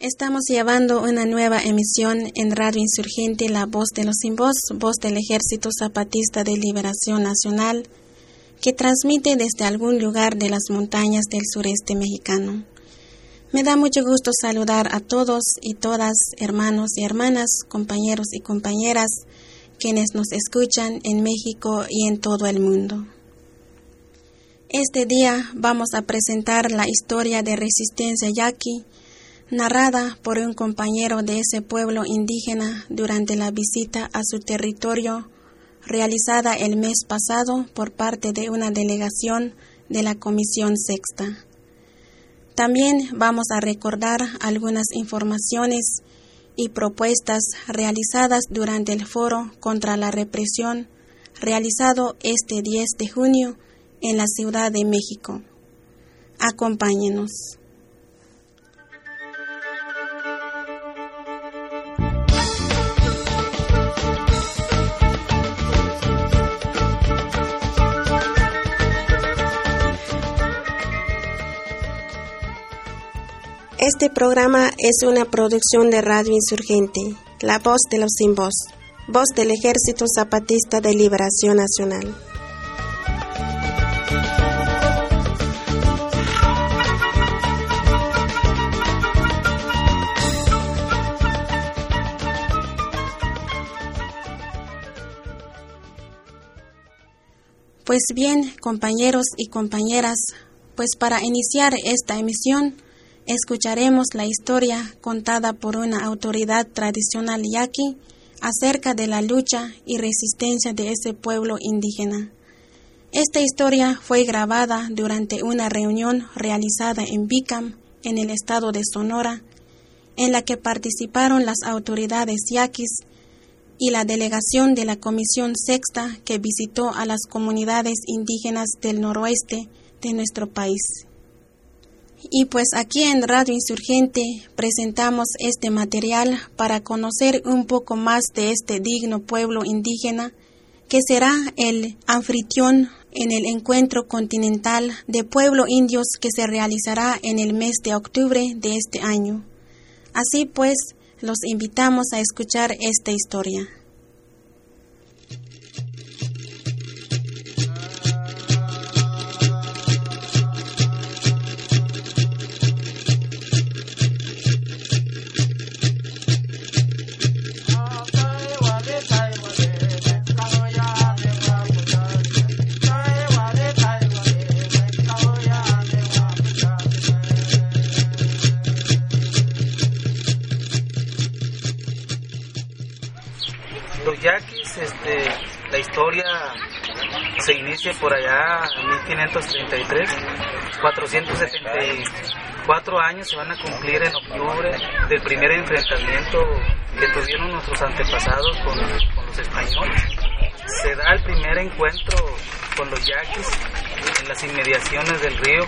Estamos llevando una nueva emisión en Radio Insurgente La Voz de los Sin Voz, voz del Ejército Zapatista de Liberación Nacional, que transmite desde algún lugar de las montañas del sureste mexicano. Me da mucho gusto saludar a todos y todas, hermanos y hermanas, compañeros y compañeras, quienes nos escuchan en México y en todo el mundo. Este día vamos a presentar la historia de resistencia yaqui, narrada por un compañero de ese pueblo indígena durante la visita a su territorio realizada el mes pasado por parte de una delegación de la Comisión Sexta. También vamos a recordar algunas informaciones y propuestas realizadas durante el foro contra la represión realizado este 10 de junio en la Ciudad de México. Acompáñenos. Este programa es una producción de Radio Insurgente, La Voz de los Sin Voz, voz del Ejército Zapatista de Liberación Nacional. Pues bien, compañeros y compañeras, pues para iniciar esta emisión, escucharemos la historia contada por una autoridad tradicional yaqui acerca de la lucha y resistencia de ese pueblo indígena. Esta historia fue grabada durante una reunión realizada en Bicam, en el estado de Sonora, en la que participaron las autoridades yaquis y la delegación de la Comisión Sexta que visitó a las comunidades indígenas del noroeste de nuestro país. Y pues aquí en Radio Insurgente presentamos este material para conocer un poco más de este digno pueblo indígena que será el anfitrión en el encuentro continental de pueblo indios que se realizará en el mes de octubre de este año. Así pues, los invitamos a escuchar esta historia. Este, la historia se inicia por allá en 1533, 474 años se van a cumplir en octubre del primer enfrentamiento que tuvieron nuestros antepasados con, con los españoles. Se da el primer encuentro con los yaquis en las inmediaciones del río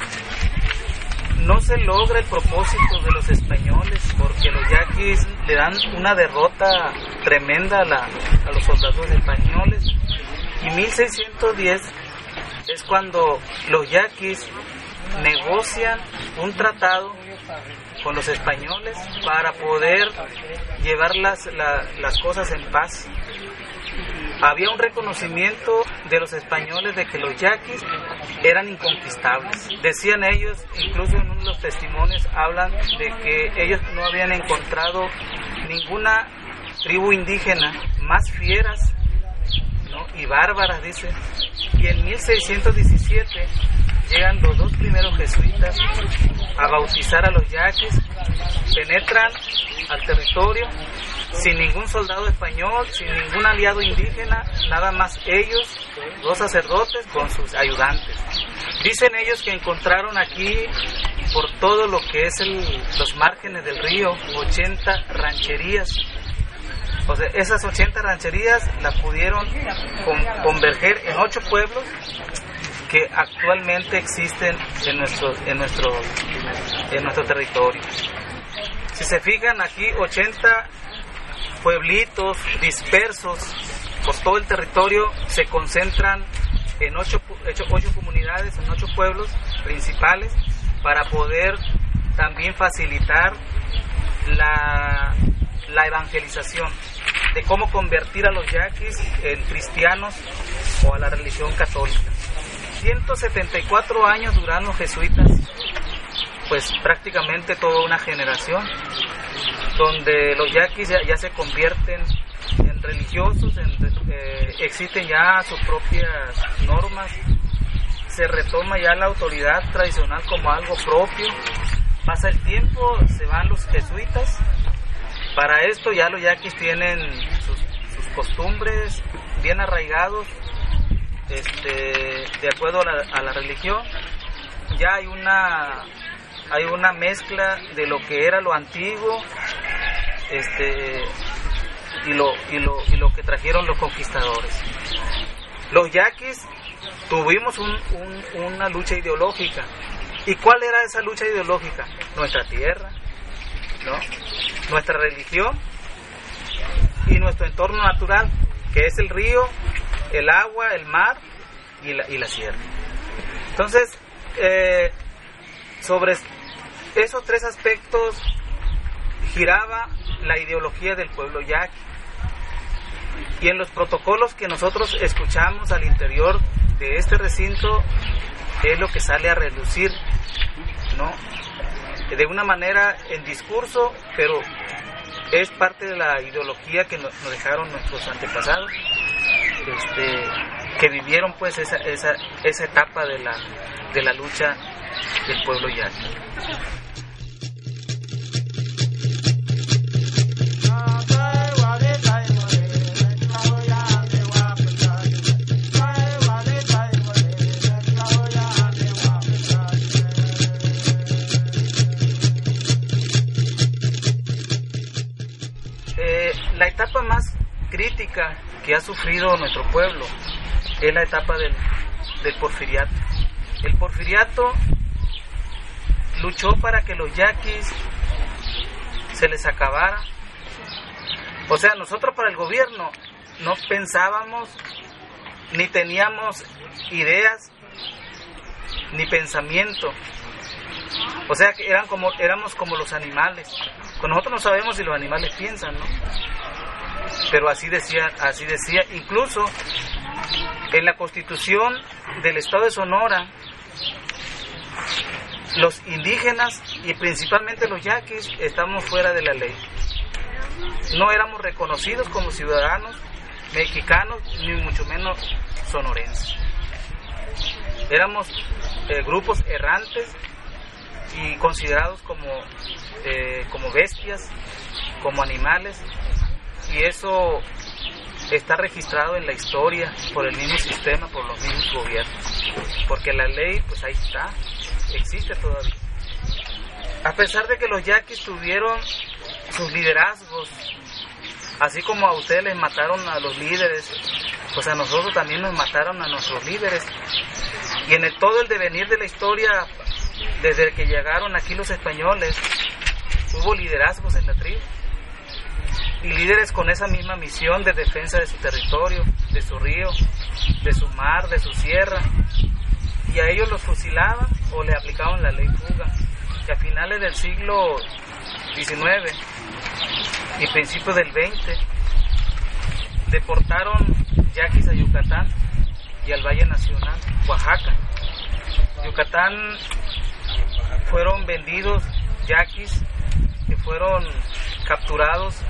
no se logra el propósito de los españoles porque los yaquis le dan una derrota tremenda a, los soldados españoles. Y 1610 es cuando los yaquis negocian un tratado con los españoles para poder llevar las, la, las cosas en paz había un reconocimiento de los españoles de que los yaquis eran inconquistables. Decían ellos, incluso en uno de los testimonios hablan de que ellos no habían encontrado ninguna tribu indígena más fieras ¿no? y bárbaras, dice. Y en 1617 llegan los dos primeros jesuitas a bautizar a los yaquis, penetran al territorio sin ningún soldado español, sin ningún aliado indígena, nada más ellos, dos sacerdotes con sus ayudantes. Dicen ellos que encontraron aquí, por todo lo que es los márgenes del río, 80 rancherías. O sea, esas 80 rancherías las pudieron con, converger en ocho pueblos que actualmente existen en nuestro, en nuestro, en nuestro territorio. Si se fijan aquí, 80 pueblitos dispersos por todo el territorio se concentran en ocho, ocho, comunidades, en ocho pueblos principales, para poder también facilitar la, la evangelización, de cómo convertir a los yaquis en cristianos o a la religión católica. 174 años duraron los jesuitas, pues prácticamente toda una generación, donde los yaquis ya, se convierten en religiosos, eh, existen ya sus propias normas, se retoma ya la autoridad tradicional como algo propio, pasa el tiempo, se van los jesuitas, para esto ya los yaquis tienen sus, costumbres bien arraigados, este, de acuerdo a la, religión, ya hay una, hay una mezcla de lo que era lo antiguo este, y, lo, y, lo, y lo que trajeron los conquistadores. Los yaquis tuvimos una lucha ideológica. ¿Y cuál era esa lucha ideológica? Nuestra tierra, ¿no? nuestra religión y nuestro entorno natural, que es el río el agua, el mar y la, y la sierra. Entonces, eh, sobre esos tres aspectos giraba la ideología del pueblo yaqui. Y en los protocolos que nosotros escuchamos al interior de este recinto es lo que sale a relucir, ¿no? De una manera en discurso, pero es parte de la ideología que nos dejaron nuestros antepasados este, que vivieron pues esa, esa, esa etapa de la, de la lucha del pueblo yaqui. La etapa más crítica que ha sufrido nuestro pueblo es la etapa del, porfiriato. El porfiriato luchó para que los yaquis se les acabara. O sea, nosotros para el gobierno no pensábamos ni teníamos ideas ni pensamiento. O sea que eran como, éramos como los animales. Nosotros no sabemos si los animales piensan, ¿no? pero así decía, así decía, incluso en la constitución del estado de Sonora, los indígenas y principalmente los yaquis estamos fuera de la ley. No éramos reconocidos como ciudadanos mexicanos, ni mucho menos sonorenses. Éramos eh, grupos errantes y considerados como, eh, como bestias, como animales, y eso está registrado en la historia por el mismo sistema, por los mismos gobiernos, porque la ley pues ahí está, existe todavía. A pesar de que los yaquis tuvieron sus liderazgos, así como a ustedes les mataron a los líderes, pues a nosotros también nos mataron a nuestros líderes. Y en todo el devenir de la historia, desde que llegaron aquí los españoles, hubo liderazgos en la tribu y líderes con esa misma misión de defensa de su territorio, de su río, de su mar, de su sierra. Y a ellos los fusilaban o le aplicaban la ley fuga. Y a finales del siglo XIX y principios del XX deportaron yaquis a Yucatán y al Valle Nacional, Oaxaca. Yucatán fueron vendidos yaquis que fueron capturados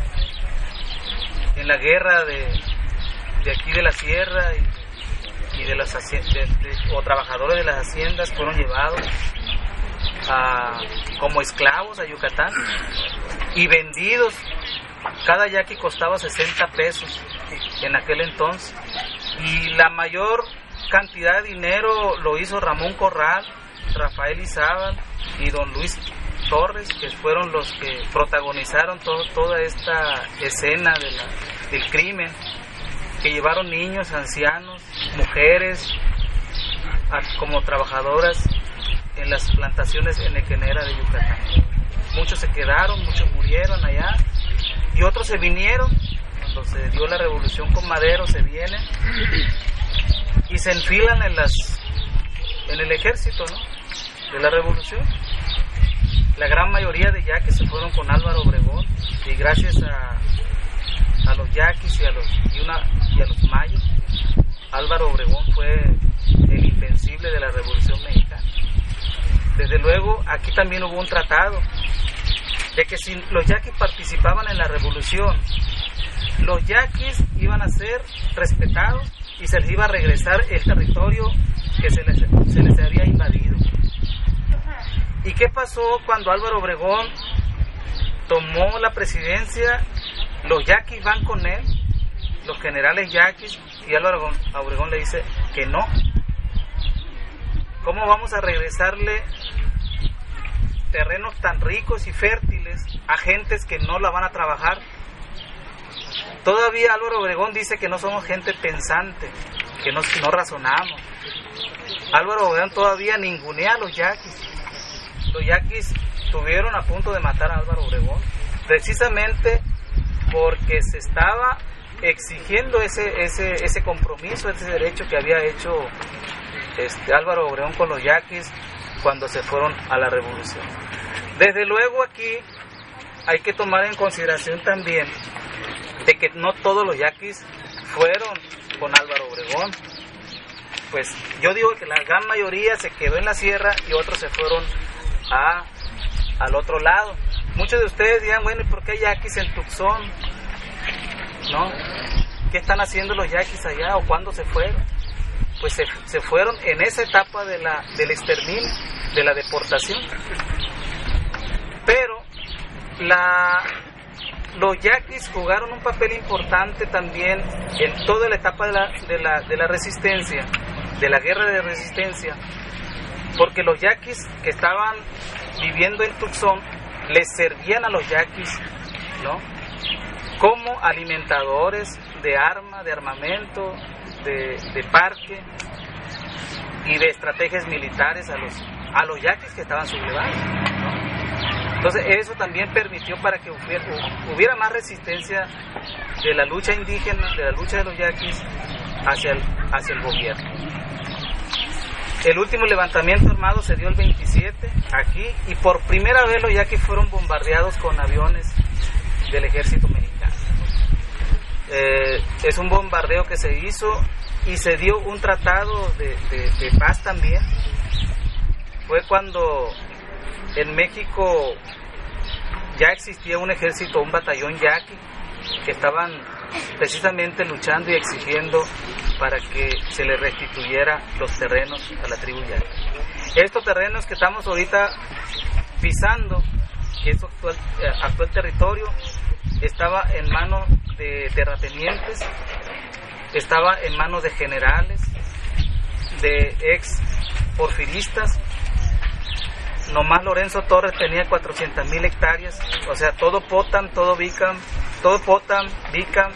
en la guerra de, de aquí de la sierra y, de las o trabajadores de las haciendas fueron llevados a, como esclavos a Yucatán y vendidos. Cada yaqui costaba 60 pesos en aquel entonces. Y la mayor cantidad de dinero lo hizo Ramón Corral, Rafael Izábal y don Luis Torres, que fueron los que protagonizaron toda esta escena del crimen, que llevaron niños, ancianos, mujeres, como trabajadoras en las plantaciones en Equenera de Yucatán. Muchos se quedaron, muchos murieron allá y otros se vinieron cuando se dio la revolución con Madero, se viene y se enfilan en, las, en el ejército de la revolución. La gran mayoría de yaquis se fueron con Álvaro Obregón y gracias a, a los yaquis y a los, y, una, y a los mayos, Álvaro Obregón fue el invencible de la revolución mexicana. Desde luego, aquí también hubo un tratado de que si los yaquis participaban en la revolución, los yaquis iban a ser respetados y se les iba a regresar el territorio que se les, se les había invadido. ¿Y qué pasó cuando Álvaro Obregón tomó la presidencia? Los yaquis van con él, los generales yaquis, y Álvaro Obregón le dice que no. ¿Cómo vamos a regresarle terrenos tan ricos y fértiles a gentes que no la van a trabajar? Todavía Álvaro Obregón dice que no somos gente pensante, que no, no razonamos. Álvaro Obregón todavía ningunea a los yaquis los yaquis estuvieron a punto de matar a Álvaro Obregón, precisamente porque se estaba exigiendo ese, ese, ese compromiso, ese derecho que había hecho este, Álvaro Obregón con los yaquis cuando se fueron a la revolución. Desde luego aquí hay que tomar en consideración también de que no todos los yaquis fueron con Álvaro Obregón. Pues yo digo que la gran mayoría se quedó en la sierra y otros se fueron a, al otro lado. Muchos de ustedes dirán, bueno, ¿y por qué yaquis en Tucson? ¿No? ¿Qué están haciendo los yaquis allá o cuándo se fueron? Pues se, se fueron en esa etapa de la, del exterminio, de la deportación. Pero la, los yaquis jugaron un papel importante también en toda la etapa de la, de la, de la resistencia, de la guerra de resistencia, porque los yaquis que estaban viviendo en Tucson les servían a los yaquis, ¿no? Como alimentadores de arma, de armamento, de, parque y de estrategias militares a los, a los yaquis que estaban sublevados. Entonces eso también permitió para que hubiera, hubiera, más resistencia de la lucha indígena, de la lucha de los yaquis hacia el, hacia el gobierno. El último levantamiento armado se dio el 27 aquí y por primera vez los yaquis fueron bombardeados con aviones del ejército mexicano. Eh, es un bombardeo que se hizo y se dio un tratado de, de paz también. Fue cuando en México ya existía un ejército, un batallón yaqui, que estaban precisamente luchando y exigiendo para que se le restituyera los terrenos a la tribu yaqui. Estos terrenos que estamos ahorita pisando, que es actual, eh, actual territorio, estaba en manos de terratenientes, estaba en manos de generales, de ex porfiristas. Nomás Lorenzo Torres tenía 400 mil hectáreas, o sea, todo Potam, todo Vicam, todo Potam, Vicam,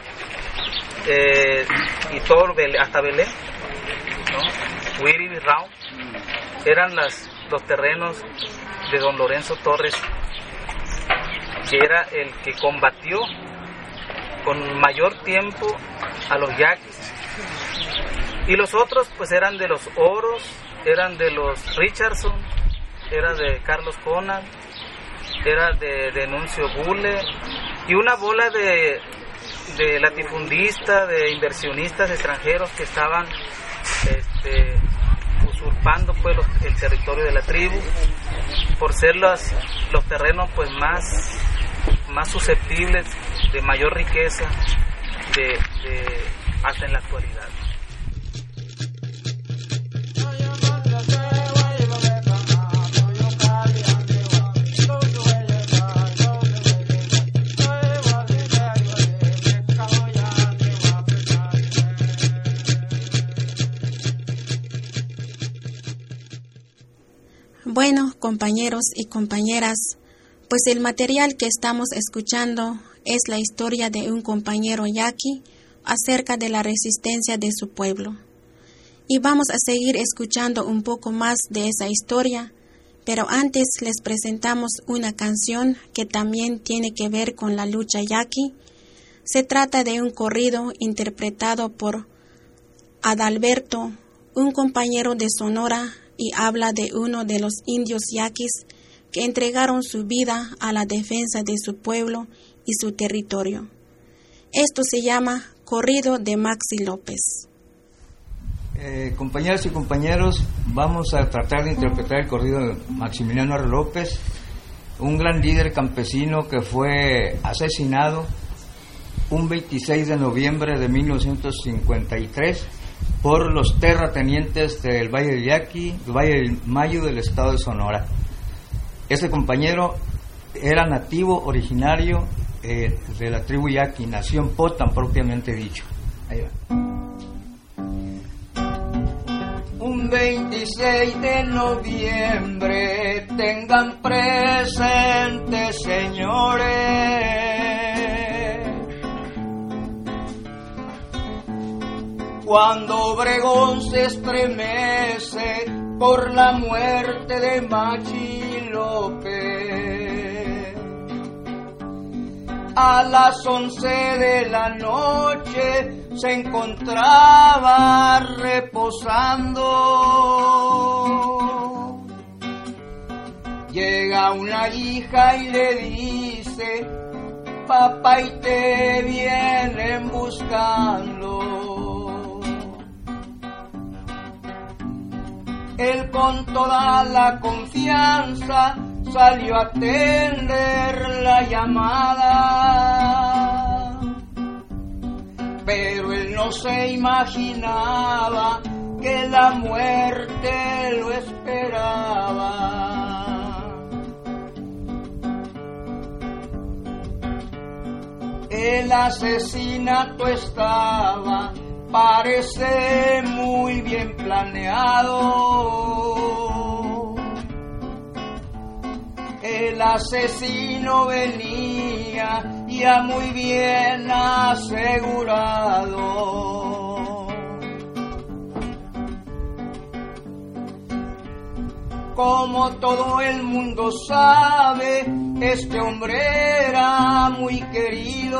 eh, y todo hasta Belén, ¿no? Wiri y Rao, eran las, los terrenos de don Lorenzo Torres, que era el que combatió con mayor tiempo a los yaquis. Y los otros pues eran de los Oros, eran de los Richardson, era de Carlos Conan, era de Denuncio Bule y una bola de de latifundistas, de inversionistas extranjeros que estaban este, usurpando pues el territorio de la tribu por ser los, terrenos pues más, más susceptibles de mayor riqueza de, hasta en la actualidad. Bueno, compañeros y compañeras, pues el material que estamos escuchando es la historia de un compañero yaqui acerca de la resistencia de su pueblo. Y vamos a seguir escuchando un poco más de esa historia, pero antes les presentamos una canción que también tiene que ver con la lucha yaqui. Se trata de un corrido interpretado por Adalberto, un compañero de Sonora, y habla de uno de los indios yaquis que entregaron su vida a la defensa de su pueblo y su territorio. Esto se llama Corrido de Maxi López. Eh, compañeros y compañeros, vamos a tratar de interpretar el corrido de Maximiliano. López, un gran líder campesino que fue asesinado un 26 de noviembre de 1953 por los terratenientes del Valle del Yaqui, Valle del Mayo del estado de Sonora. Este compañero era nativo originario eh, de la tribu Yaqui, nació en Potan propiamente dicho. Un 26 de noviembre tengan presente, señores. Cuando Obregón se estremece por la muerte de Machi López. A las once de la noche se encontraba reposando. Llega una hija y le dice, papá y te vienen buscando. Él con toda la confianza salió a atender la llamada. Pero él no se imaginaba que la muerte lo esperaba. El asesinato estaba parece muy bien planeado. El asesino venía ya muy bien asegurado. Como todo el mundo sabe, este hombre era muy querido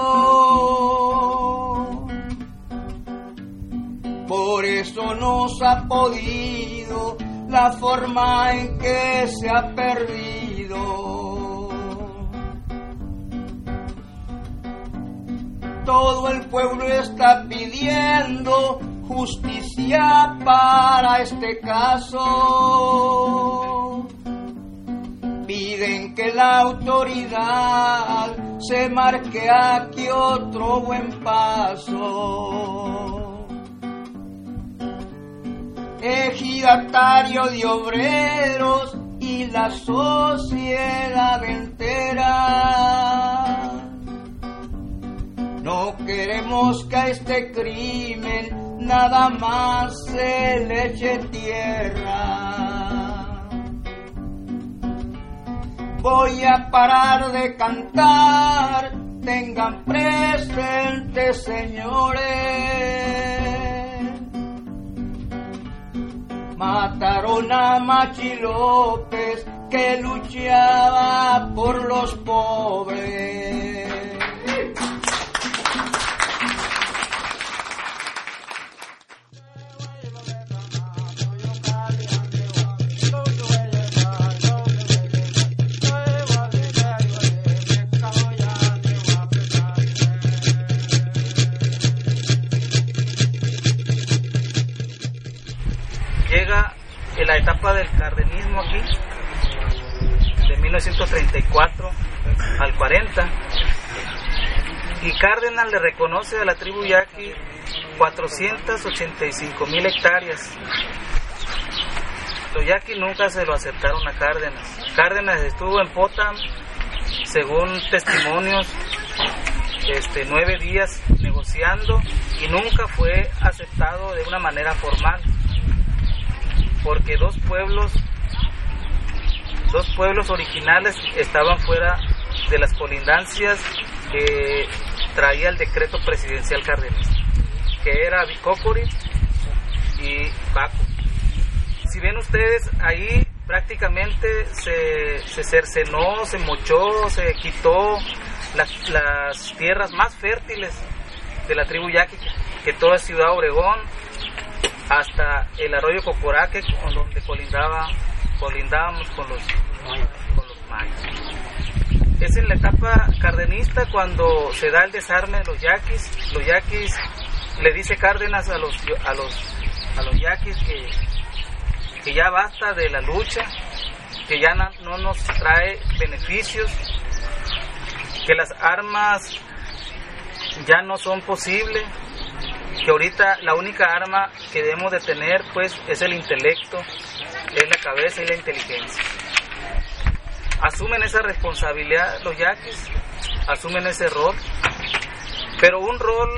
por eso nos ha podido la forma en que se ha perdido. Todo el pueblo está pidiendo justicia para este caso. Piden que la autoridad se marque aquí otro buen paso ejidatario de obreros y la sociedad entera. No queremos que a este crimen nada más se le eche tierra. Voy a parar de cantar, tengan presente señores Mataron a Machi López que luchaba por los pobres. 1934 al 40, y Cárdenas le reconoce a la tribu yaqui 485 mil hectáreas. Los yaquis nunca se lo aceptaron a Cárdenas. Cárdenas estuvo en Potam, según testimonios, este, nueve días negociando y nunca fue aceptado de una manera formal porque dos pueblos, dos pueblos originales estaban fuera de las colindancias que traía el decreto presidencial cardenal, que era Bicócori y Baco. Si ven ustedes ahí prácticamente se, se cercenó, se mochó, se quitó las, tierras más fértiles de la tribu yaqui, que toda Ciudad Obregón, hasta el arroyo Cocoraque, donde colindaba, colindábamos con los, con los mayas. Es en la etapa cardenista cuando se da el desarme de los yaquis. Los yaquis le dice Cárdenas a los, a los, a los yaquis que, que ya basta de la lucha, que ya no, no nos trae beneficios, que las armas ya no son posibles, que ahorita la única arma que debemos de tener pues es el intelecto, es la cabeza y la inteligencia. Asumen esa responsabilidad los yaquis, asumen ese rol, pero un rol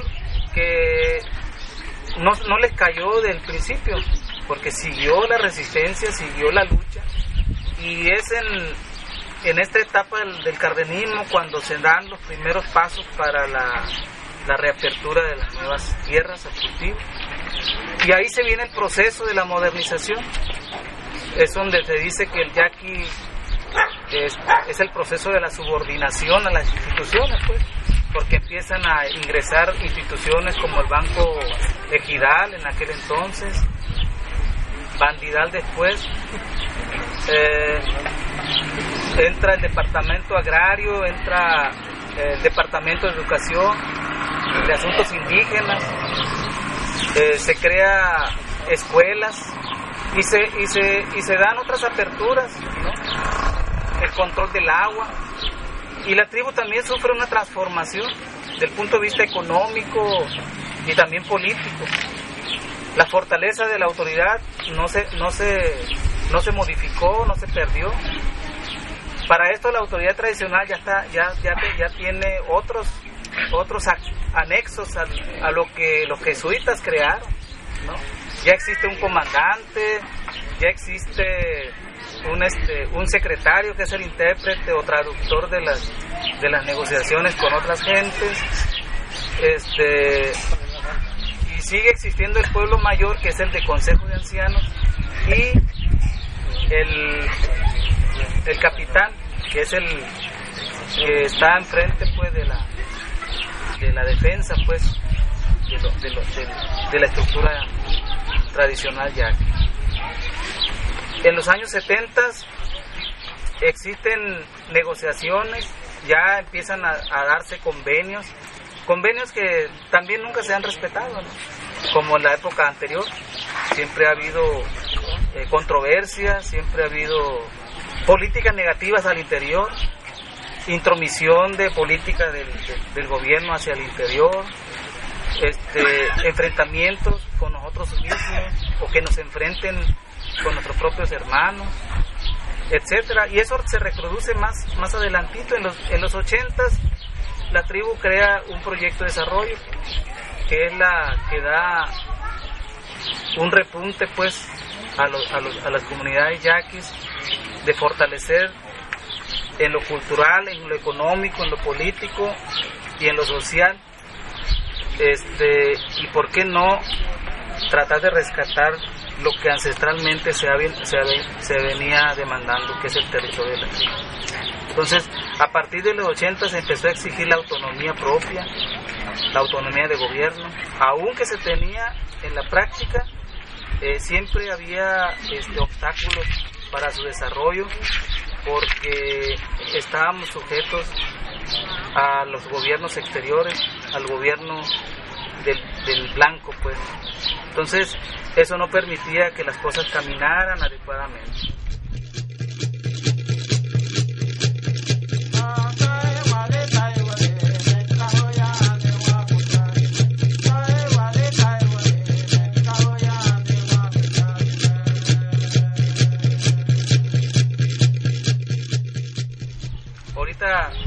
que no, no les cayó del principio, porque siguió la resistencia, siguió la lucha, y es en, en esta etapa del, del cardenismo cuando se dan los primeros pasos para la, la reapertura de las nuevas tierras al cultivo. Y ahí se viene el proceso de la modernización. Es donde se dice que el yaqui es, el proceso de la subordinación a las instituciones, pues, porque empiezan a ingresar instituciones como el Banco Ejidal en aquel entonces, Bandidal después, eh, entra el Departamento Agrario, entra el Departamento de Educación, de Asuntos Indígenas, eh, se crea escuelas y se, y, se, y se dan otras aperturas, el control del agua. Y la tribu también sufre una transformación del punto de vista económico y también político. La fortaleza de la autoridad no se, no se, no se modificó, no se perdió. Para esto la autoridad tradicional ya está, ya, ya, ya tiene otros, otros anexos a, lo que los jesuitas crearon. Ya existe un comandante, ya existe un, este, un secretario que es el intérprete o traductor de las, de las negociaciones con otras gentes. Este, y sigue existiendo el pueblo mayor que es el de Consejo de Ancianos y el, el capitán que es el que está enfrente pues de la de la defensa pues de, de la estructura tradicional ya en los años 70 existen negociaciones, ya empiezan a, darse convenios, convenios que también nunca se han respetado, como en la época anterior. Siempre ha habido eh, controversias, siempre ha habido políticas negativas al interior, intromisión de política del, del gobierno hacia el interior, este, enfrentamientos con nosotros mismos o que nos enfrenten con nuestros propios hermanos, etcétera. Y eso se reproduce más, más adelantito. En los, en los 80 la tribu crea un proyecto de desarrollo que es la que da un repunte pues a, los, a, los, a las comunidades yaquis de fortalecer en lo cultural, en lo económico, en lo político y en lo social. Este, y por qué no tratar de rescatar lo que ancestralmente se, se, venía demandando, que es el territorio de la. Entonces, a partir de los 80 se empezó a exigir la autonomía propia, la autonomía de gobierno, aunque se tenía en la práctica, eh, siempre había este, obstáculos para su desarrollo, porque estábamos sujetos a los gobiernos exteriores, al gobierno del, del blanco, pues. Entonces, eso no permitía que las cosas caminaran adecuadamente.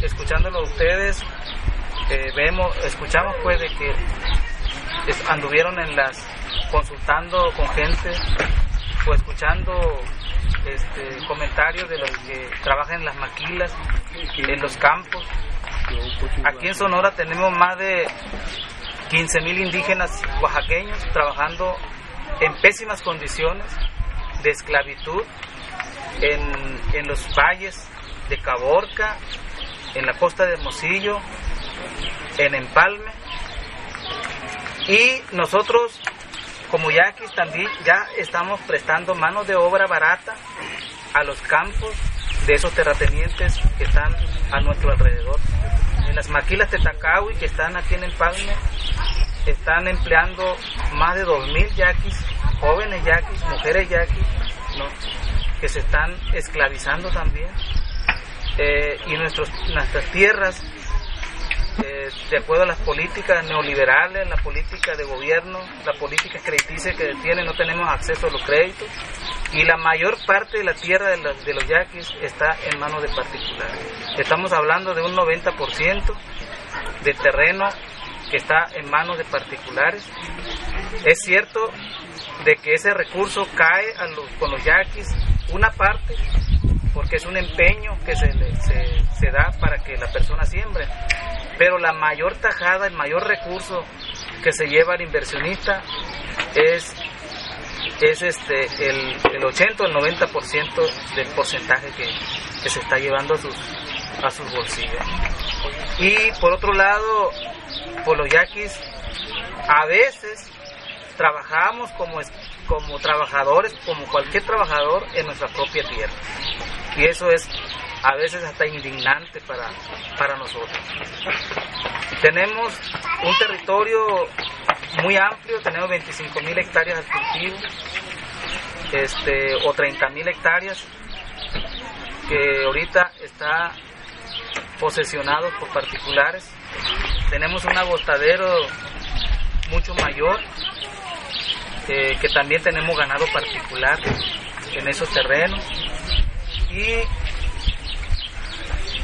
Escuchándolo ustedes, eh, vemos, escuchamos pues de que anduvieron en las consultando con gente o escuchando este, comentarios de los que trabajan en las maquilas, en los campos. Aquí en Sonora tenemos más de 15 mil indígenas oaxaqueños trabajando en pésimas condiciones de esclavitud en, en los valles de Caborca en la costa de Hermosillo, en Empalme. Y nosotros, como yaquis, también ya estamos prestando mano de obra barata a los campos de esos terratenientes que están a nuestro alrededor. En las maquilas de Tacawi, que están aquí en Empalme, están empleando más de 2.000 yaquis, jóvenes yaquis, mujeres yaquis, que se están esclavizando también. Eh, y nuestros, nuestras tierras, eh, de acuerdo a las políticas neoliberales, la política de gobierno, la política crediticia que tiene, no tenemos acceso a los créditos. Y la mayor parte de la tierra de, los yaquis está en manos de particulares. Estamos hablando de un 90% de terreno que está en manos de particulares. Es cierto de que ese recurso cae con los yaquis, una parte, porque es un empeño que se, se, da para que la persona siembre, pero la mayor tajada, el mayor recurso que se lleva el inversionista es, es este, el, el 80 o el 90% del porcentaje que, que se está llevando a sus, a sus bolsillos. Y por otro lado, por los yaquis, a veces trabajamos como, como trabajadores, como cualquier trabajador en nuestra propia tierra. Y eso es a veces hasta indignante para, para nosotros. Tenemos un territorio muy amplio, tenemos 25 mil hectáreas de cultivo, este, o 30 mil hectáreas, que ahorita está posesionado por particulares. Tenemos un agostadero mucho mayor, que también tenemos ganado particular en esos terrenos. Y,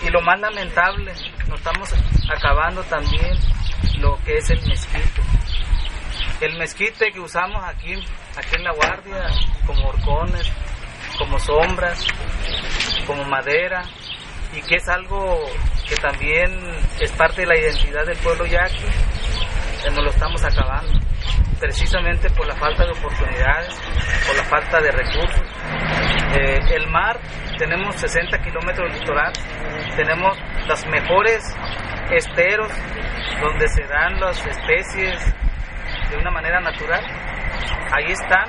y lo más lamentable, nos estamos acabando también lo que es el mezquite. El mezquite que usamos aquí, aquí en la guardia, como horcones, como sombras, como madera, y que es algo que también es parte de la identidad del pueblo yaqui, nos lo estamos acabando, precisamente por la falta de oportunidades, por la falta de recursos. Eh, el mar, tenemos 60 kilómetros de litoral, tenemos los mejores esteros donde se dan las especies de una manera natural. Ahí están,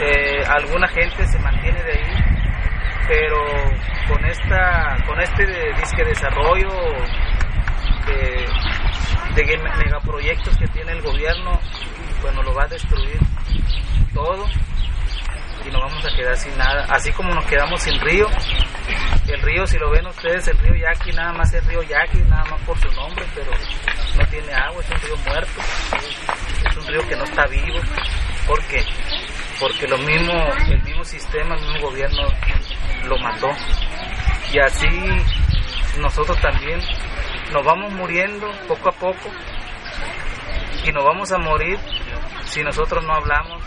eh, alguna gente se mantiene de ahí, pero con esta con este disque desarrollo de, de megaproyectos que tiene el gobierno pues nos lo va a destruir todo y nos vamos a quedar sin nada. Así como nos quedamos sin río el río si lo ven ustedes el río Yaqui nada más es río Yaqui nada más por su nombre pero no tiene agua es un río muerto es un río que no está vivo. ¿por qué? porque lo mismo el mismo sistema el mismo gobierno lo mató. Y así nosotros también nos vamos muriendo poco a poco y nos vamos a morir si nosotros no hablamos,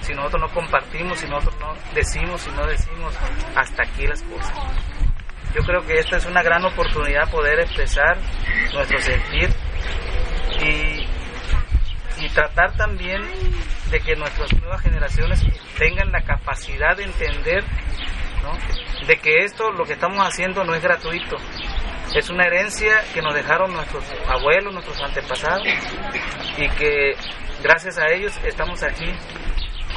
si nosotros no compartimos, si nosotros no decimos, si no decimos hasta aquí las cosas. Yo creo que esta es una gran oportunidad poder expresar nuestro sentir y, y tratar también de que nuestras nuevas generaciones tengan la capacidad de entender ¿no? de que esto, lo que estamos haciendo no es gratuito, es una herencia que nos dejaron nuestros abuelos, nuestros antepasados y que gracias a ellos estamos aquí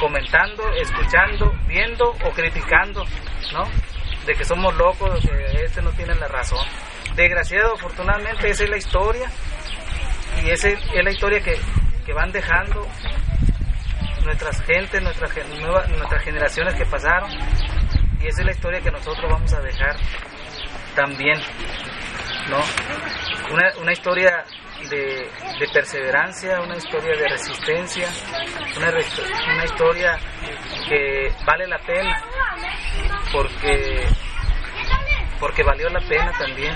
comentando, escuchando, viendo o criticando, ¿no? De que somos locos, de que este no tiene la razón. Desgraciado, afortunadamente, esa es la historia y esa es la historia que, que van dejando nuestras gentes, nuestras, nuestras generaciones que pasaron y esa es la historia que nosotros vamos a dejar también, ¿no? Una, historia de, perseverancia, una historia de resistencia, una, historia que vale la pena porque, porque valió la pena también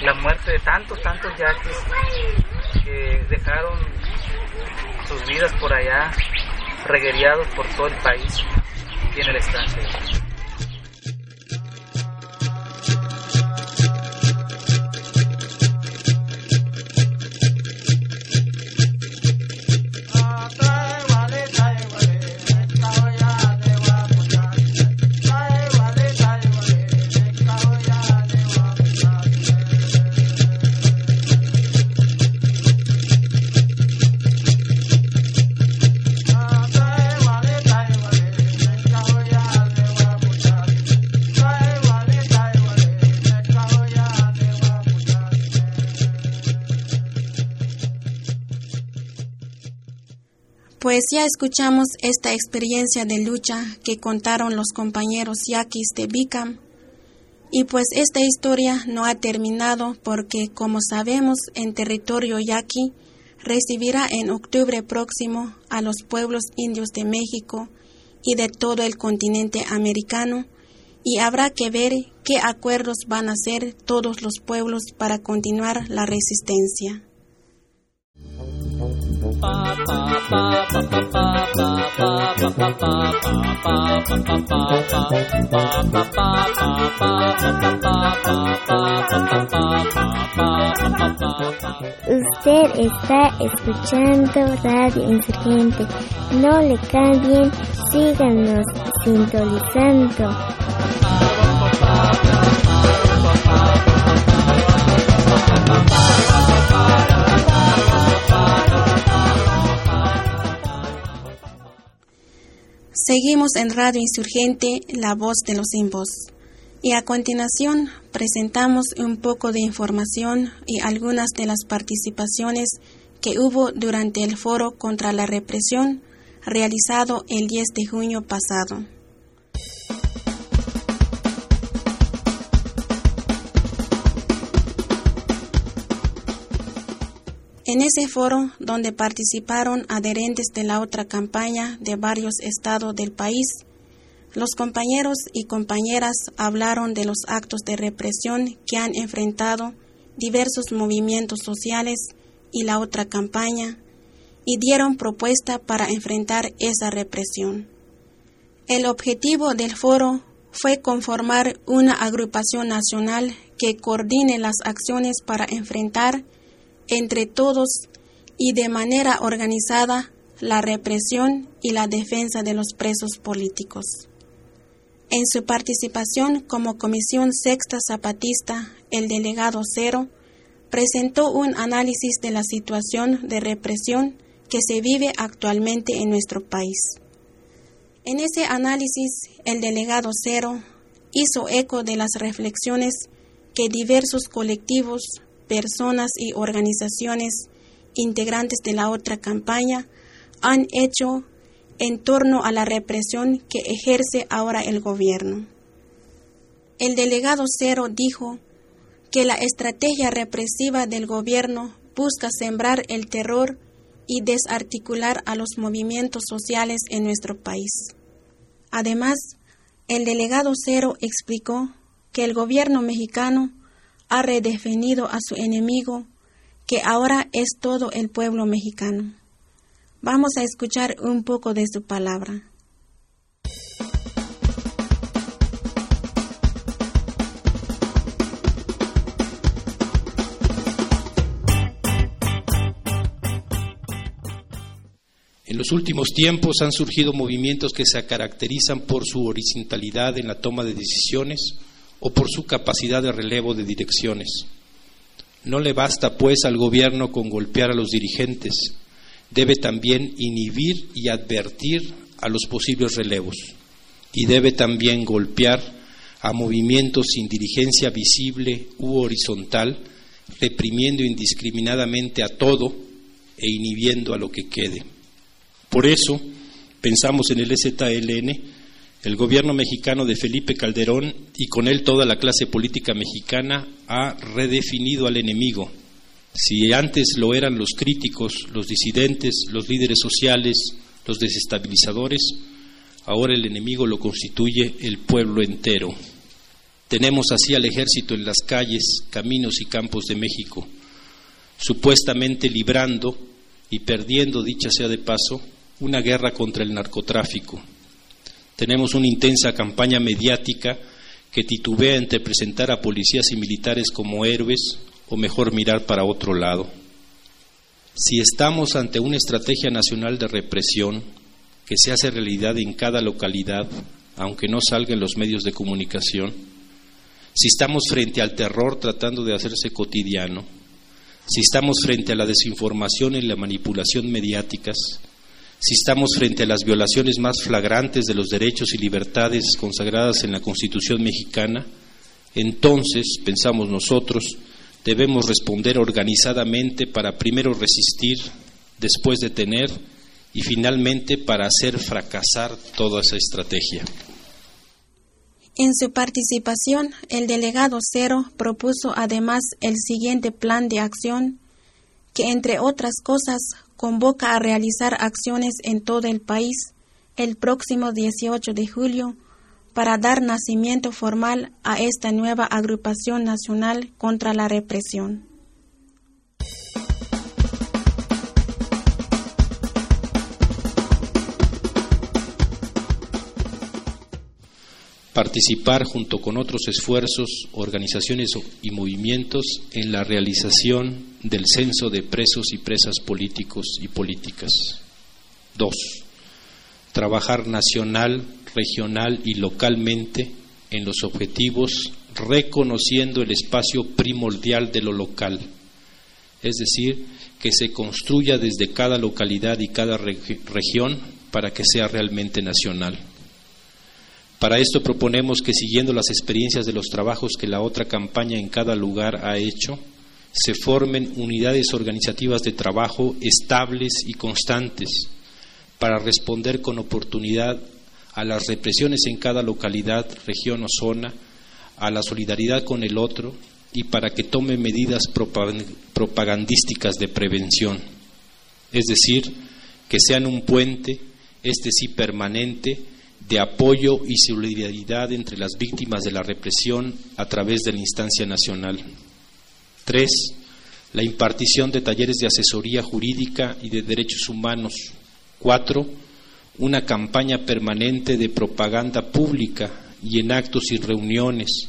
la muerte de tantos, tantos yaquis que dejaron sus vidas por allá, regueriados por todo el país y en el extranjero. Ya escuchamos esta experiencia de lucha que contaron los compañeros yaquis de Bicam. Y pues esta historia no ha terminado porque, como sabemos, en territorio yaqui recibirá en octubre próximo a los pueblos indios de México y de todo el continente americano y habrá que ver qué acuerdos van a hacer todos los pueblos para continuar la resistencia. Usted está escuchando Radio Insurgente. No le cambien, síganos sintonizando. Seguimos en Radio Insurgente, la voz de los sin Y a continuación presentamos un poco de información y algunas de las participaciones que hubo durante el foro contra la represión realizado el 10 de junio pasado. En ese foro, donde participaron adherentes de la otra campaña de varios estados del país, los compañeros y compañeras hablaron de los actos de represión que han enfrentado diversos movimientos sociales y la otra campaña, y dieron propuesta para enfrentar esa represión. El objetivo del foro fue conformar una agrupación nacional que coordine las acciones para enfrentar entre todos y de manera organizada la represión y la defensa de los presos políticos. En su participación como Comisión Sexta Zapatista, el delegado Cero presentó un análisis de la situación de represión que se vive actualmente en nuestro país. En ese análisis, el delegado Cero hizo eco de las reflexiones que diversos colectivos, personas y organizaciones integrantes de la otra campaña han hecho en torno a la represión que ejerce ahora el gobierno. El delegado Cero dijo que la estrategia represiva del gobierno busca sembrar el terror y desarticular a los movimientos sociales en nuestro país. Además, el delegado Cero explicó que el gobierno mexicano ha redefinido a su enemigo, que ahora es todo el pueblo mexicano. Vamos a escuchar un poco de su palabra. En los últimos tiempos han surgido movimientos que se caracterizan por su horizontalidad en la toma de decisiones, o por su capacidad de relevo de direcciones. No le basta, pues, al gobierno con golpear a los dirigentes, debe también inhibir y advertir a los posibles relevos, y debe también golpear a movimientos sin dirigencia visible u horizontal, reprimiendo indiscriminadamente a todo e inhibiendo a lo que quede. Por eso, pensamos en el ZLN el gobierno mexicano de Felipe Calderón y con él toda la clase política mexicana ha redefinido al enemigo. Si antes lo eran los críticos, los disidentes, los líderes sociales, los desestabilizadores, ahora el enemigo lo constituye el pueblo entero. Tenemos así al ejército en las calles, caminos y campos de México, supuestamente librando y perdiendo, dicha sea de paso, una guerra contra el narcotráfico tenemos una intensa campaña mediática que titubea entre presentar a policías y militares como héroes o mejor mirar para otro lado. Si estamos ante una estrategia nacional de represión que se hace realidad en cada localidad, aunque no salga en los medios de comunicación, si estamos frente al terror tratando de hacerse cotidiano, si estamos frente a la desinformación y la manipulación mediáticas, si estamos frente a las violaciones más flagrantes de los derechos y libertades consagradas en la Constitución mexicana, entonces, pensamos nosotros, debemos responder organizadamente para primero resistir, después detener y finalmente para hacer fracasar toda esa estrategia. En su participación, el delegado Cero propuso además el siguiente plan de acción que, entre otras cosas, convoca a realizar acciones en todo el país el próximo 18 de julio para dar nacimiento formal a esta nueva agrupación nacional contra la represión. participar junto con otros esfuerzos, organizaciones y movimientos en la realización del censo de presos y presas políticos y políticas. Dos, trabajar nacional, regional y localmente en los objetivos reconociendo el espacio primordial de lo local, es decir, que se construya desde cada localidad y cada región para que sea realmente nacional. Para esto proponemos que siguiendo las experiencias de los trabajos que la otra campaña en cada lugar ha hecho, se formen unidades organizativas de trabajo estables y constantes para responder con oportunidad a las represiones en cada localidad, región o zona, a la solidaridad con el otro y para que tome medidas propagandísticas de prevención. Es decir, que sean un puente, este sí permanente, de apoyo y solidaridad entre las víctimas de la represión a través de la instancia nacional. Tres, la impartición de talleres de asesoría jurídica y de derechos humanos. Cuatro, una campaña permanente de propaganda pública y en actos y reuniones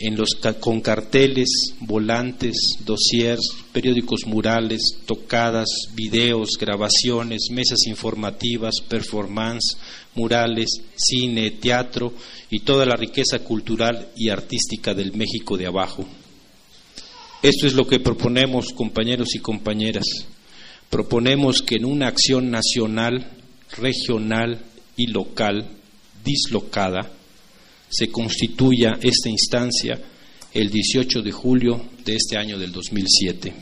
en los, con carteles, volantes, dossiers, periódicos murales, tocadas, videos, grabaciones, mesas informativas, performance, murales, cine, teatro y toda la riqueza cultural y artística del México de abajo. Esto es lo que proponemos, compañeros y compañeras. Proponemos que en una acción nacional, regional y local, dislocada, se constituya esta instancia el 18 de julio de este año del 2007.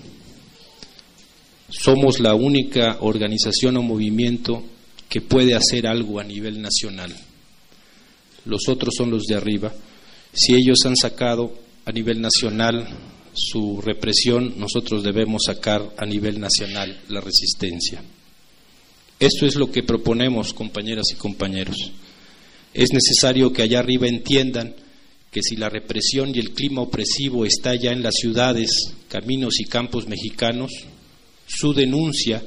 Somos la única organización o movimiento que puede hacer algo a nivel nacional. Los otros son los de arriba. Si ellos han sacado a nivel nacional su represión, nosotros debemos sacar a nivel nacional la resistencia. Esto es lo que proponemos, compañeras y compañeros. Es necesario que allá arriba entiendan que si la represión y el clima opresivo está ya en las ciudades, caminos y campos mexicanos, su denuncia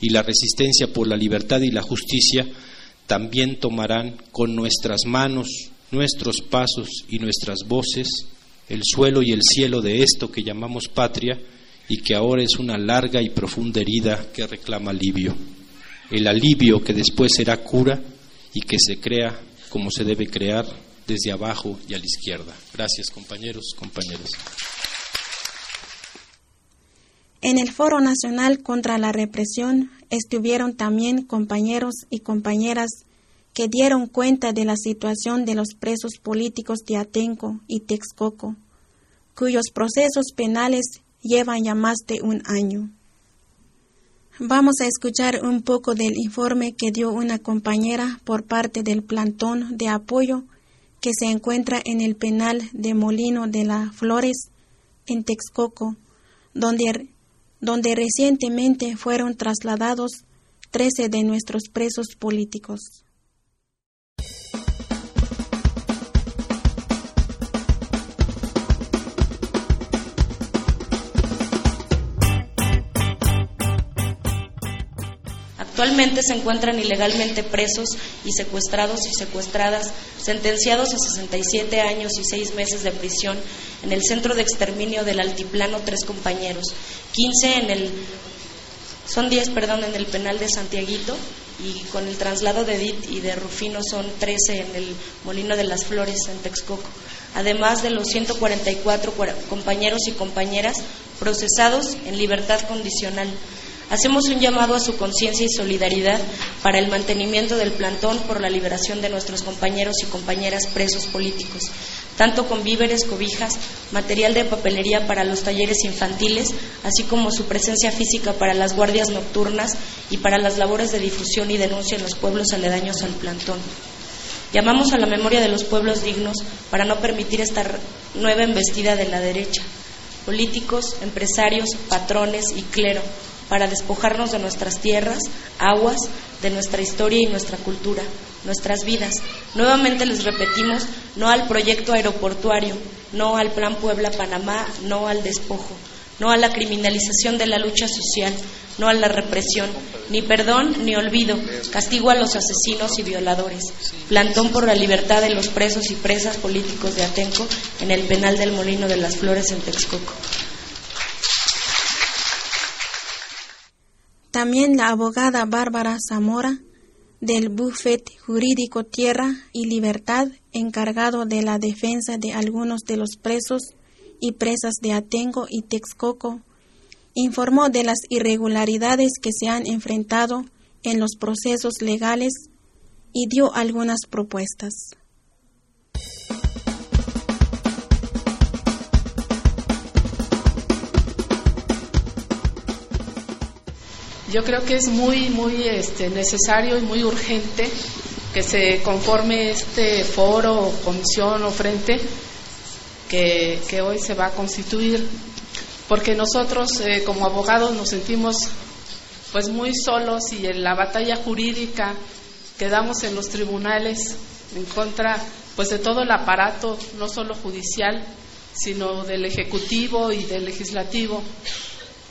y la resistencia por la libertad y la justicia también tomarán con nuestras manos, nuestros pasos y nuestras voces el suelo y el cielo de esto que llamamos patria y que ahora es una larga y profunda herida que reclama alivio. El alivio que después será cura y que se crea como se debe crear desde abajo y a la izquierda. Gracias, compañeros, compañeras. En el Foro Nacional contra la Represión estuvieron también compañeros y compañeras que dieron cuenta de la situación de los presos políticos de Atenco y Texcoco, cuyos procesos penales llevan ya más de un año. Vamos a escuchar un poco del informe que dio una compañera por parte del plantón de apoyo que se encuentra en el penal de Molino de las Flores, en Texcoco, donde, donde recientemente fueron trasladados 13 de nuestros presos políticos. Actualmente se encuentran ilegalmente presos y secuestrados y secuestradas, sentenciados a 67 años y 6 meses de prisión en el centro de exterminio del Altiplano, tres compañeros, 15 en el, son 10, perdón, en el penal de Santiaguito y con el traslado de Edith y de Rufino son 13 en el Molino de las Flores en Texcoco, además de los 144 compañeros y compañeras procesados en libertad condicional Hacemos un llamado a su conciencia y solidaridad para el mantenimiento del plantón por la liberación de nuestros compañeros y compañeras presos políticos. tanto con víveres, cobijas, material de papelería para los talleres infantiles, así como su presencia física para las guardias nocturnas y para las labores de difusión y denuncia en los pueblos aledaños al plantón. Llamamos a la memoria de los pueblos dignos para no permitir esta nueva embestida de la derecha, políticos, empresarios, patrones y clero, para despojarnos de nuestras tierras, aguas, de nuestra historia y nuestra cultura, nuestras vidas. Nuevamente les repetimos, no al proyecto aeroportuario, no al Plan Puebla-Panamá, no al despojo, no a la criminalización de la lucha social, no a la represión, ni perdón ni olvido, castigo a los asesinos y violadores, plantón por la libertad de los presos y presas políticos de Atenco en el penal del Molino de las Flores en Texcoco. También la abogada Bárbara Zamora del Buffet Jurídico Tierra y Libertad, encargado de la defensa de algunos de los presos y presas de Atenco y Texcoco, informó de las irregularidades que se han enfrentado en los procesos legales y dio algunas propuestas. Yo creo que es muy, muy este, necesario y muy urgente que se conforme este foro, comisión o frente que, hoy se va a constituir, porque nosotros eh, como abogados nos sentimos pues muy solos y en la batalla jurídica que damos en los tribunales en contra pues de todo el aparato, no solo judicial, sino del ejecutivo y del legislativo.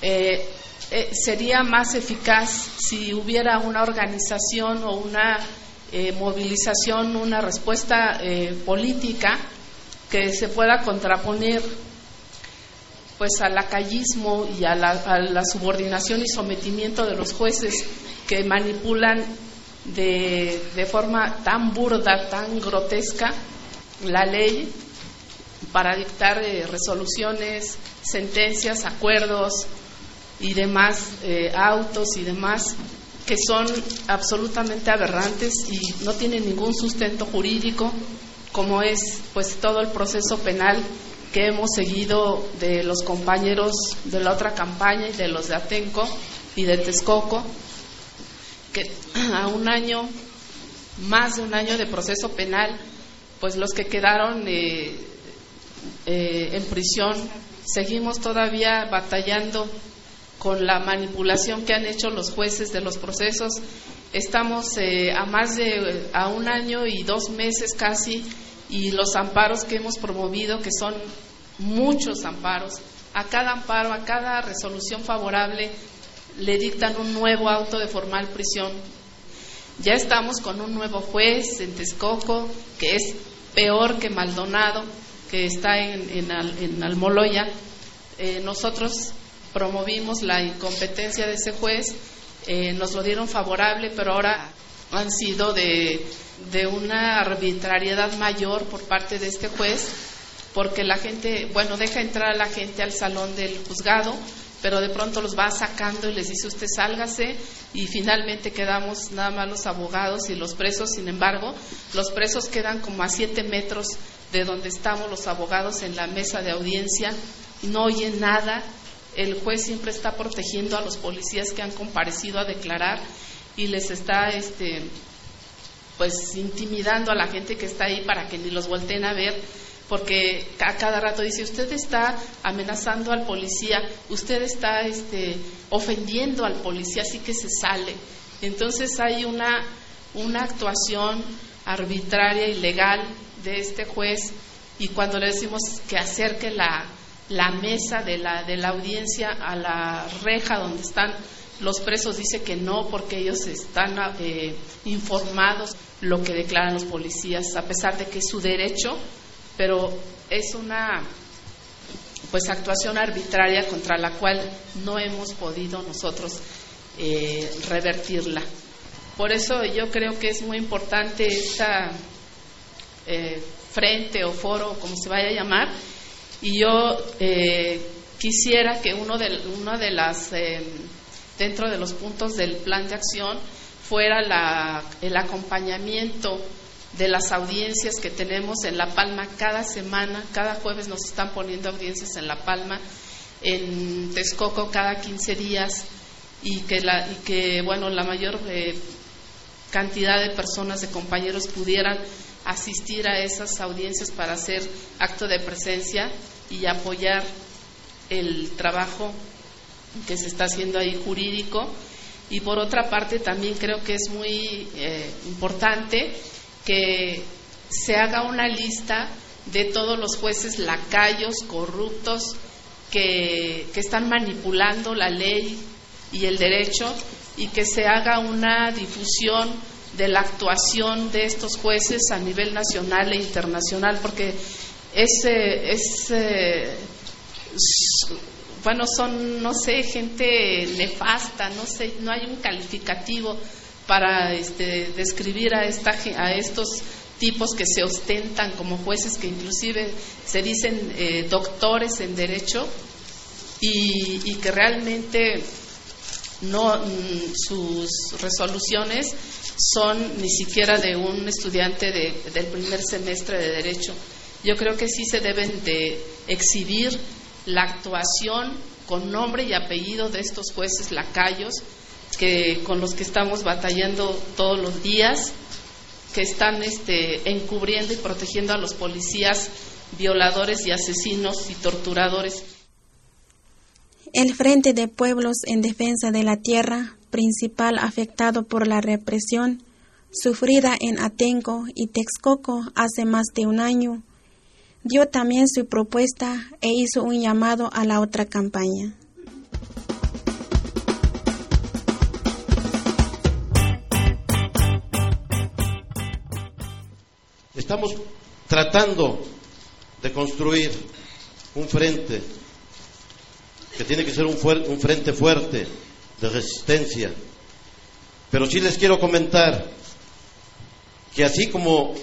Eh, eh, sería más eficaz si hubiera una organización o una eh, movilización, una respuesta eh, política que se pueda contraponer pues al lacayismo y a la, subordinación y sometimiento de los jueces que manipulan de, de forma tan burda, tan grotesca la ley para dictar resoluciones, sentencias, acuerdos, y demás eh, autos y demás que son absolutamente aberrantes y no tienen ningún sustento jurídico como es pues todo el proceso penal que hemos seguido de los compañeros de la otra campaña y de los de Atenco y de Texcoco que a un año más de un año de proceso penal pues los que quedaron eh, eh, en prisión seguimos todavía batallando con la manipulación que han hecho los jueces de los procesos. Estamos eh, a más de a un año y dos meses casi y los amparos que hemos promovido, que son muchos amparos, a cada amparo, a cada resolución favorable, le dictan un nuevo auto de formal prisión. Ya estamos con un nuevo juez en Texcoco, que es peor que Maldonado, que está en, en, Almoloya. Eh, nosotros promovimos la incompetencia de ese juez, eh, nos lo dieron favorable, pero ahora han sido de, de una arbitrariedad mayor por parte de este juez, porque la gente, bueno, deja entrar a la gente al salón del juzgado, pero de pronto los va sacando y les dice usted sálgase y finalmente quedamos nada más los abogados y los presos, sin embargo, los presos quedan como a siete metros de donde estamos los abogados en la mesa de audiencia, no oyen nada, el juez siempre está protegiendo a los policías que han comparecido a declarar y les está este pues intimidando a la gente que está ahí para que ni los volteen a ver porque a cada rato dice usted está amenazando al policía usted está este ofendiendo al policía así que se sale entonces hay una una actuación arbitraria y legal de este juez y cuando le decimos que acerque la la mesa de la, de la audiencia a la reja donde están los presos dice que no porque ellos están eh, informados lo que declaran los policías a pesar de que es su derecho pero es una pues actuación arbitraria contra la cual no hemos podido nosotros eh, revertirla. Por eso yo creo que es muy importante esta eh, frente o foro como se vaya a llamar y yo eh, quisiera que uno de, uno de las, eh, dentro de los puntos del plan de acción fuera la, el acompañamiento de las audiencias que tenemos en La Palma cada semana, cada jueves nos están poniendo audiencias en La Palma, en Texcoco cada 15 días y que, la, y que bueno, la mayor eh, cantidad de personas, de compañeros pudieran asistir a esas audiencias para hacer acto de presencia y apoyar el trabajo que se está haciendo ahí jurídico. Y por otra parte, también creo que es muy eh, importante que se haga una lista de todos los jueces lacayos, corruptos, que, que están manipulando la ley y el derecho y que se haga una difusión de la actuación de estos jueces a nivel nacional e internacional, porque es, es bueno, son, no sé, gente nefasta, no sé, no hay un calificativo para este, describir a, esta, a estos tipos que se ostentan como jueces, que inclusive se dicen eh, doctores en derecho y, y que realmente no mm, sus resoluciones son ni siquiera de un estudiante de, del primer semestre de derecho. Yo creo que sí se deben de exhibir la actuación con nombre y apellido de estos jueces lacayos que con los que estamos batallando todos los días, que están este, encubriendo y protegiendo a los policías violadores y asesinos y torturadores. El Frente de Pueblos en Defensa de la Tierra, principal afectado por la represión sufrida en Atenco y Texcoco hace más de un año, dio también su propuesta e hizo un llamado a la otra campaña. Estamos tratando de construir un frente que tiene que ser un, un frente fuerte resistencia. Pero sí les quiero comentar que así como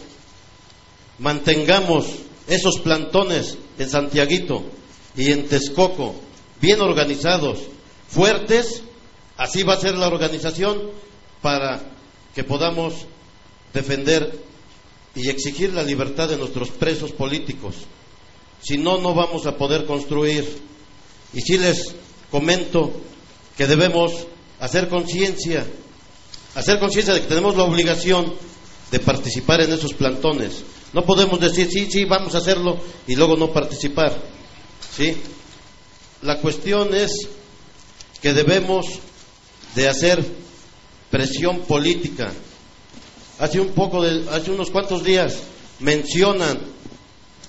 mantengamos esos plantones en Santiaguito y en Texcoco bien organizados, fuertes, así va a ser la organización para que podamos defender y exigir la libertad de nuestros presos políticos. Si no, no vamos a poder construir y sí les comento que debemos hacer conciencia, hacer conciencia de que tenemos la obligación de participar en esos plantones. No podemos decir, sí, sí, vamos a hacerlo y luego no participar. ¿sí? La cuestión es que debemos de hacer presión política. Hace un poco de, hace unos cuantos días mencionan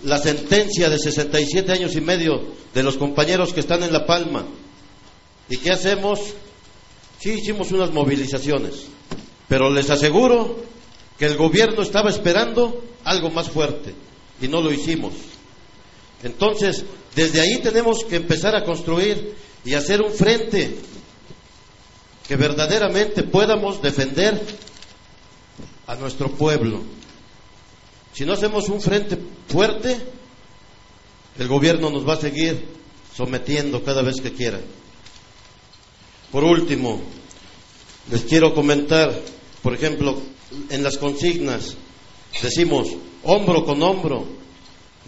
la sentencia de 67 años y medio de los compañeros que están en La Palma. ¿Y qué hacemos? Sí hicimos unas movilizaciones, pero les aseguro que el gobierno estaba esperando algo más fuerte y no lo hicimos. Entonces, desde ahí tenemos que empezar a construir y hacer un frente que verdaderamente podamos defender a nuestro pueblo. Si no hacemos un frente fuerte, el gobierno nos va a seguir sometiendo cada vez que quiera. Por último, les quiero comentar, por ejemplo, en las consignas decimos hombro con hombro,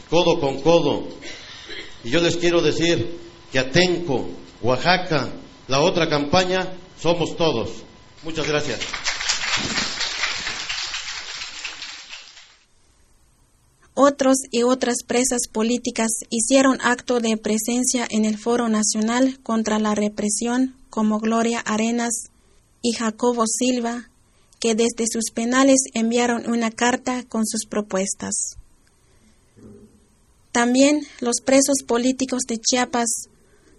codo con codo. Y yo les quiero decir que Atenco, Oaxaca, la otra campaña, somos todos. Muchas gracias. Otros y otras presas políticas hicieron acto de presencia en el Foro Nacional contra la Represión, como Gloria Arenas y Jacobo Silva, que desde sus penales enviaron una carta con sus propuestas. También los presos políticos de Chiapas,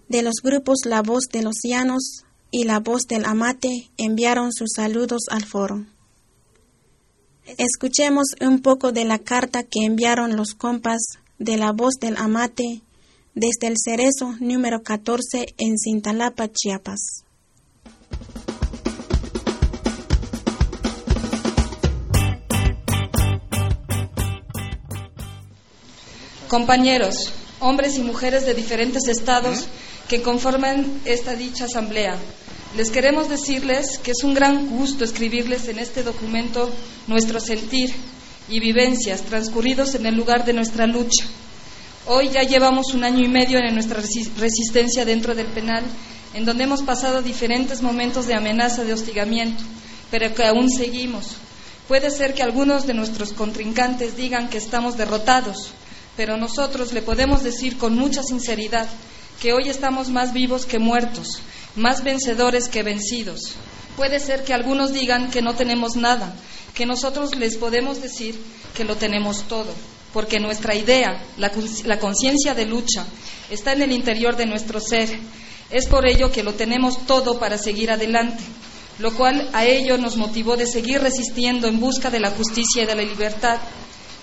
de los grupos La Voz de los Llanos y La Voz del Amate, enviaron sus saludos al foro. Escuchemos un poco de la carta que enviaron los compas de la voz del amate desde el Cerezo número 14 en Cintalapa, Chiapas. Compañeros, hombres y mujeres de diferentes estados que conforman esta dicha asamblea, les queremos decirles que es un gran gusto escribirles en este documento nuestro sentir y vivencias transcurridos en el lugar de nuestra lucha. Hoy ya llevamos un año y medio en nuestra resistencia dentro del penal, en donde hemos pasado diferentes momentos de amenaza, de hostigamiento, pero que aún seguimos. Puede ser que algunos de nuestros contrincantes digan que estamos derrotados, pero nosotros le podemos decir con mucha sinceridad que hoy estamos más vivos que muertos, más vencedores que vencidos. Puede ser que algunos digan que no tenemos nada, que nosotros les podemos decir que lo tenemos todo, porque nuestra idea, la, conciencia de lucha, está en el interior de nuestro ser. Es por ello que lo tenemos todo para seguir adelante, lo cual a ello nos motivó de seguir resistiendo en busca de la justicia y de la libertad.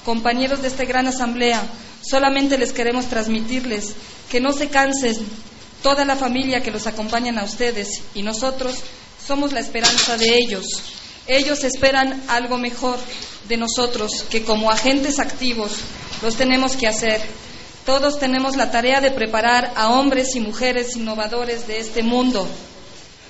Compañeros de esta gran asamblea, solamente les queremos transmitirles que no se cansen toda la familia que los acompañan a ustedes y nosotros somos la esperanza de ellos. Ellos esperan algo mejor de nosotros que como agentes activos los tenemos que hacer. Todos tenemos la tarea de preparar a hombres y mujeres innovadores de este mundo.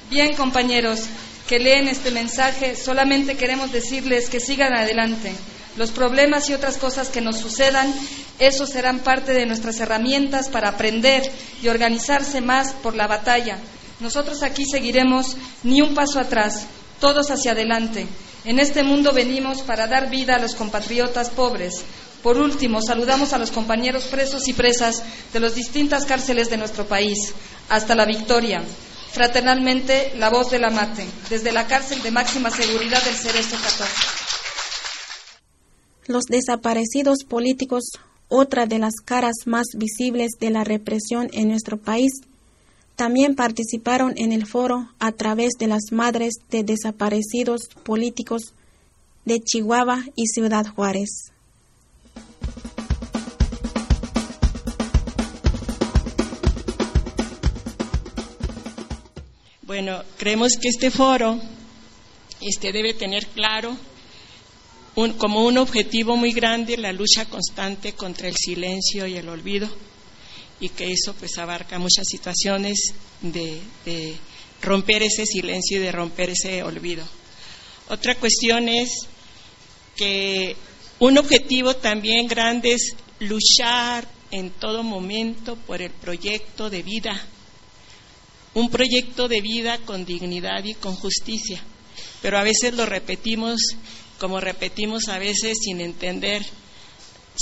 Bien, compañeros, que leen este mensaje, solamente queremos decirles que sigan adelante. Los problemas y otras cosas que nos sucedan, esos serán parte de nuestras herramientas para aprender y organizarse más por la batalla. Nosotros aquí seguiremos ni un paso atrás, todos hacia adelante. En este mundo venimos para dar vida a los compatriotas pobres. Por último, saludamos a los compañeros presos y presas de las distintas cárceles de nuestro país. Hasta la victoria. Fraternalmente, la voz de la mate, desde la cárcel de máxima seguridad del Cerezo 14. Los desaparecidos políticos, otra de las caras más visibles de la represión en nuestro país, también participaron en el foro a través de las madres de desaparecidos políticos de Chihuahua y Ciudad Juárez. Bueno, creemos que este foro este, debe tener claro como un objetivo muy grande la lucha constante contra el silencio y el olvido y que eso pues abarca muchas situaciones de, de romper ese silencio y de romper ese olvido. Otra cuestión es que un objetivo también grande es luchar en todo momento por el proyecto de vida, un proyecto de vida con dignidad y con justicia, pero a veces lo repetimos como repetimos a veces sin entender,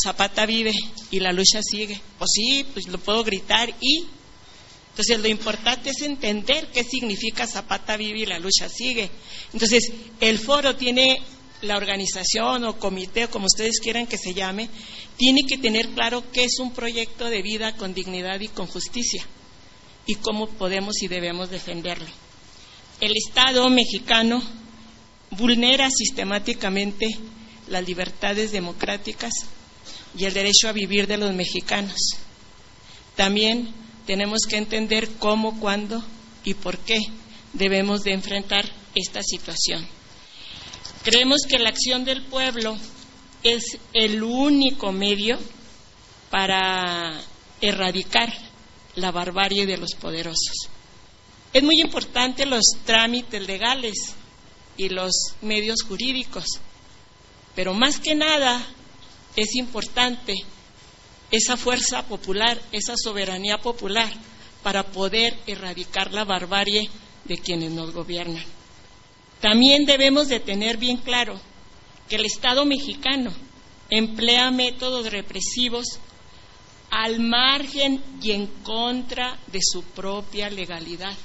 Zapata vive y la lucha sigue. O sí, pues lo puedo gritar y... Entonces lo importante es entender qué significa Zapata vive y la lucha sigue. Entonces el foro tiene la organización o comité, o como ustedes quieran que se llame, tiene que tener claro qué es un proyecto de vida con dignidad y con justicia y cómo podemos y debemos defenderlo. El Estado mexicano vulnera sistemáticamente las libertades democráticas y el derecho a vivir de los mexicanos. También tenemos que entender cómo, cuándo y por qué debemos de enfrentar esta situación. Creemos que la acción del pueblo es el único medio para erradicar la barbarie de los poderosos. Es muy importante los trámites legales y los medios jurídicos. Pero más que nada es importante esa fuerza popular, esa soberanía popular para poder erradicar la barbarie de quienes nos gobiernan. También debemos de tener bien claro que el Estado mexicano emplea métodos represivos al margen y en contra de su propia legalidad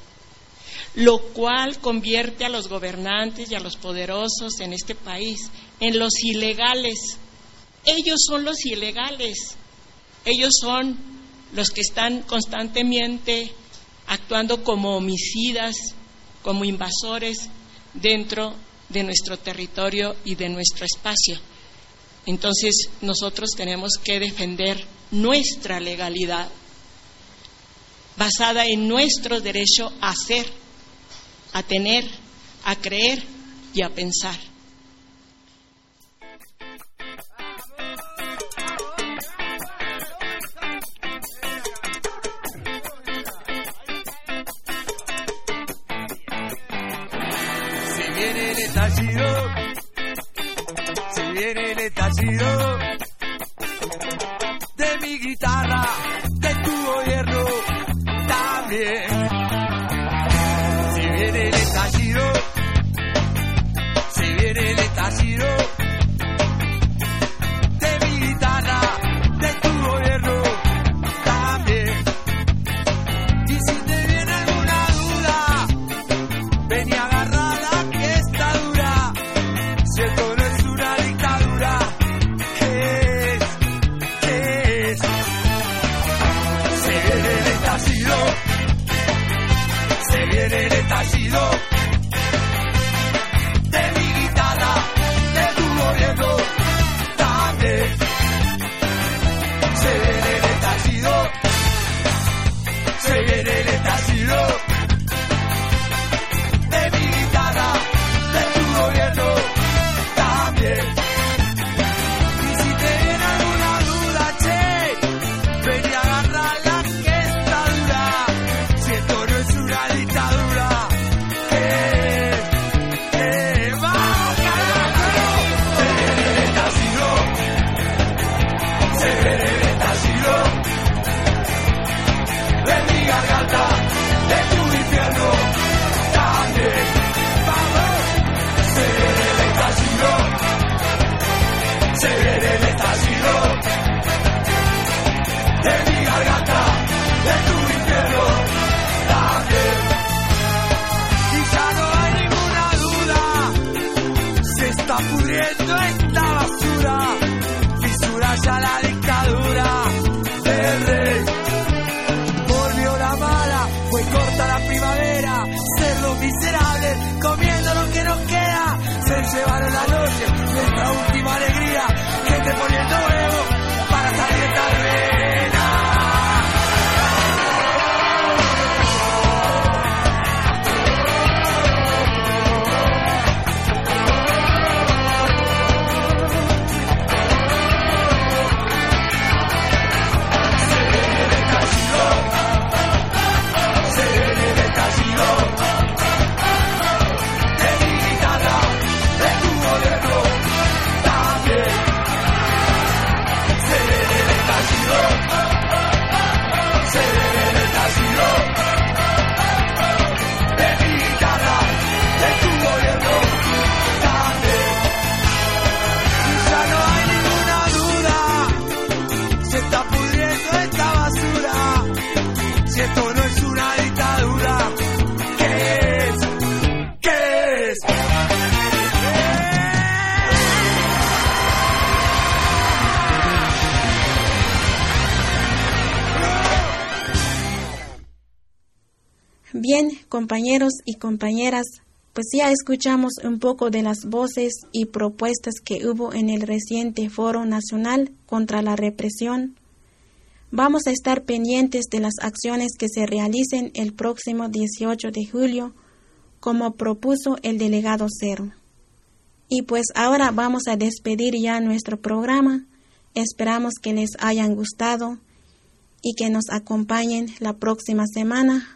lo cual convierte a los gobernantes y a los poderosos en este país en los ilegales. Ellos son los ilegales, ellos son los que están constantemente actuando como homicidas, como invasores dentro de nuestro territorio y de nuestro espacio. Entonces nosotros tenemos que defender nuestra legalidad basada en nuestro derecho a ser a tener, a creer y a pensar. Si viene el estallido, si viene el estallido de mi guitarra, de tu gobierno también. El estallido compañeros y compañeras, pues ya escuchamos un poco de las voces y propuestas que hubo en el reciente Foro Nacional contra la Represión. Vamos a estar pendientes de las acciones que se realicen el próximo 18 de julio, como propuso el delegado Cero. Y pues ahora vamos a despedir ya nuestro programa. Esperamos que les hayan gustado y que nos acompañen la próxima semana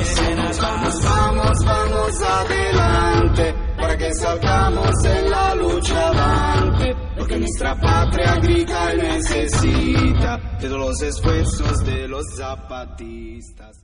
Vamos, vamos, vamos adelante para que salgamos en la lucha avante, porque nuestra patria grita y necesita de los esfuerzos de los zapatistas.